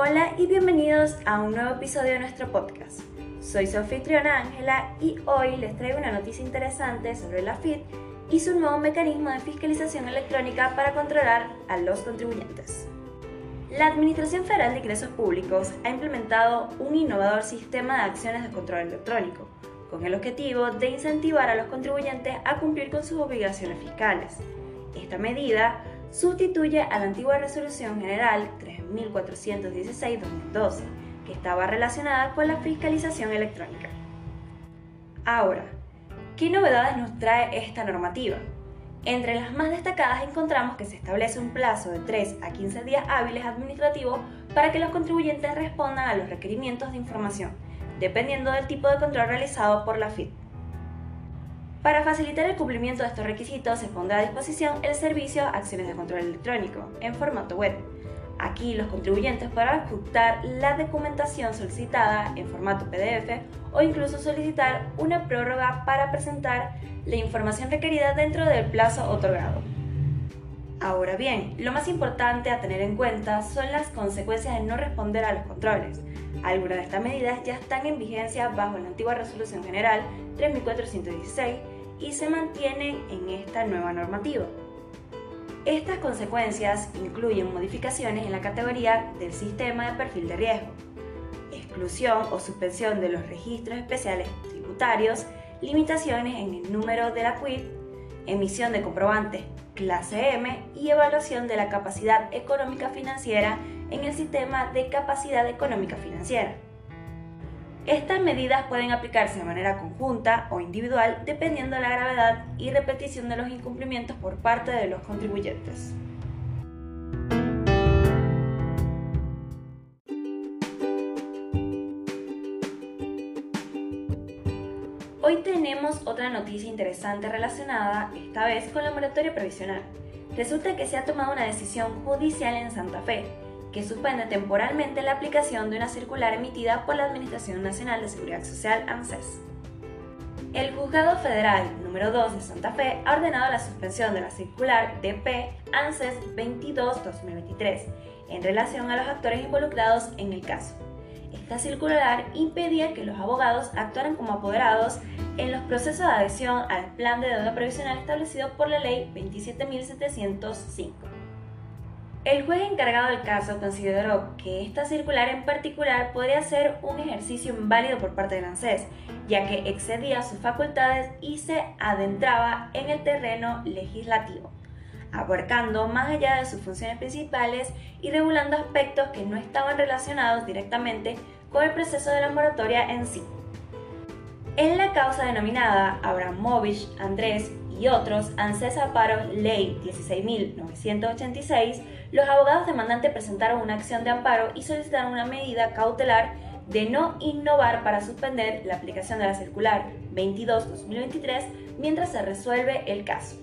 Hola y bienvenidos a un nuevo episodio de nuestro podcast. Soy su anfitriona Ángela y hoy les traigo una noticia interesante sobre la FIT y su nuevo mecanismo de fiscalización electrónica para controlar a los contribuyentes. La Administración Federal de Ingresos Públicos ha implementado un innovador sistema de acciones de control electrónico, con el objetivo de incentivar a los contribuyentes a cumplir con sus obligaciones fiscales. Esta medida sustituye a la antigua Resolución General 3416-2012, que estaba relacionada con la fiscalización electrónica. Ahora, ¿qué novedades nos trae esta normativa? Entre las más destacadas encontramos que se establece un plazo de 3 a 15 días hábiles administrativos para que los contribuyentes respondan a los requerimientos de información, dependiendo del tipo de control realizado por la FIT. Para facilitar el cumplimiento de estos requisitos se pondrá a disposición el servicio Acciones de Control Electrónico en formato web. Aquí los contribuyentes podrán ejecutar la documentación solicitada en formato PDF o incluso solicitar una prórroga para presentar la información requerida dentro del plazo otorgado. Ahora bien, lo más importante a tener en cuenta son las consecuencias de no responder a los controles. Algunas de estas medidas ya están en vigencia bajo la antigua Resolución General 3416 y se mantienen en esta nueva normativa. Estas consecuencias incluyen modificaciones en la categoría del sistema de perfil de riesgo, exclusión o suspensión de los registros especiales tributarios, limitaciones en el número de la CUIT, emisión de comprobantes clase M y evaluación de la capacidad económica financiera en el sistema de capacidad económica financiera. Estas medidas pueden aplicarse de manera conjunta o individual dependiendo de la gravedad y repetición de los incumplimientos por parte de los contribuyentes. Hoy tenemos otra noticia interesante relacionada, esta vez con la moratoria provisional. Resulta que se ha tomado una decisión judicial en Santa Fe, que suspende temporalmente la aplicación de una circular emitida por la Administración Nacional de Seguridad Social, ANSES. El Juzgado Federal número 2 de Santa Fe ha ordenado la suspensión de la circular DP ANSES 22-2023 en relación a los actores involucrados en el caso. Esta circular impedía que los abogados actuaran como apoderados en los procesos de adhesión al plan de deuda provisional establecido por la Ley 27.705. El juez encargado del caso consideró que esta circular en particular podría ser un ejercicio inválido por parte del ANSES, ya que excedía sus facultades y se adentraba en el terreno legislativo, abarcando más allá de sus funciones principales y regulando aspectos que no estaban relacionados directamente con el proceso de la moratoria en sí. En la causa denominada Abramovich, Andrés y otros, ANSES Amparo Ley 16.986, los abogados demandantes presentaron una acción de amparo y solicitaron una medida cautelar de no innovar para suspender la aplicación de la circular 22-2023 mientras se resuelve el caso.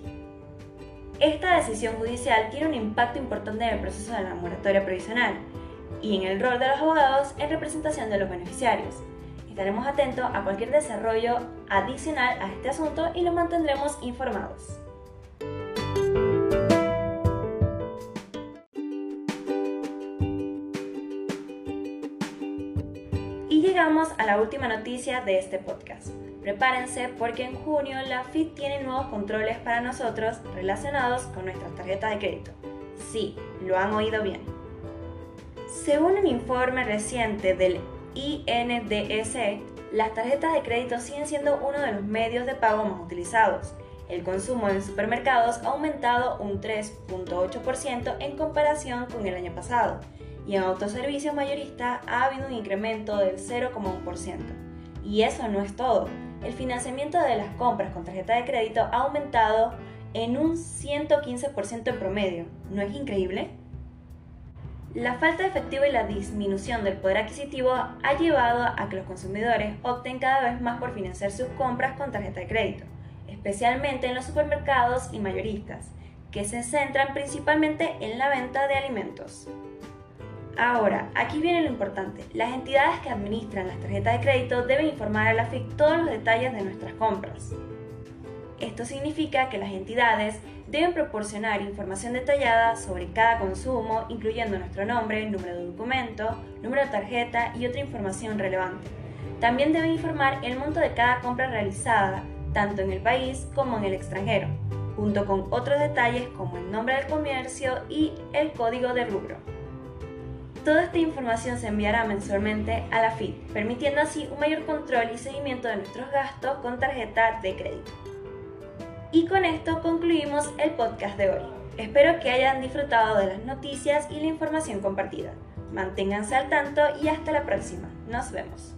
Esta decisión judicial tiene un impacto importante en el proceso de la moratoria provisional y en el rol de los abogados en representación de los beneficiarios. Estaremos atentos a cualquier desarrollo adicional a este asunto y los mantendremos informados. Llegamos a la última noticia de este podcast. Prepárense porque en junio la FIT tiene nuevos controles para nosotros relacionados con nuestras tarjetas de crédito. Sí, lo han oído bien. Según un informe reciente del INDS, las tarjetas de crédito siguen siendo uno de los medios de pago más utilizados. El consumo en supermercados ha aumentado un 3.8% en comparación con el año pasado y en autoservicios mayoristas ha habido un incremento del 0,1%. Y eso no es todo. El financiamiento de las compras con tarjeta de crédito ha aumentado en un 115% en promedio. ¿No es increíble? La falta de efectivo y la disminución del poder adquisitivo ha llevado a que los consumidores opten cada vez más por financiar sus compras con tarjeta de crédito, especialmente en los supermercados y mayoristas, que se centran principalmente en la venta de alimentos. Ahora, aquí viene lo importante. Las entidades que administran las tarjetas de crédito deben informar a la FIC todos los detalles de nuestras compras. Esto significa que las entidades deben proporcionar información detallada sobre cada consumo, incluyendo nuestro nombre, número de documento, número de tarjeta y otra información relevante. También deben informar el monto de cada compra realizada, tanto en el país como en el extranjero, junto con otros detalles como el nombre del comercio y el código de rubro. Toda esta información se enviará mensualmente a la FIT, permitiendo así un mayor control y seguimiento de nuestros gastos con tarjeta de crédito. Y con esto concluimos el podcast de hoy. Espero que hayan disfrutado de las noticias y la información compartida. Manténganse al tanto y hasta la próxima. Nos vemos.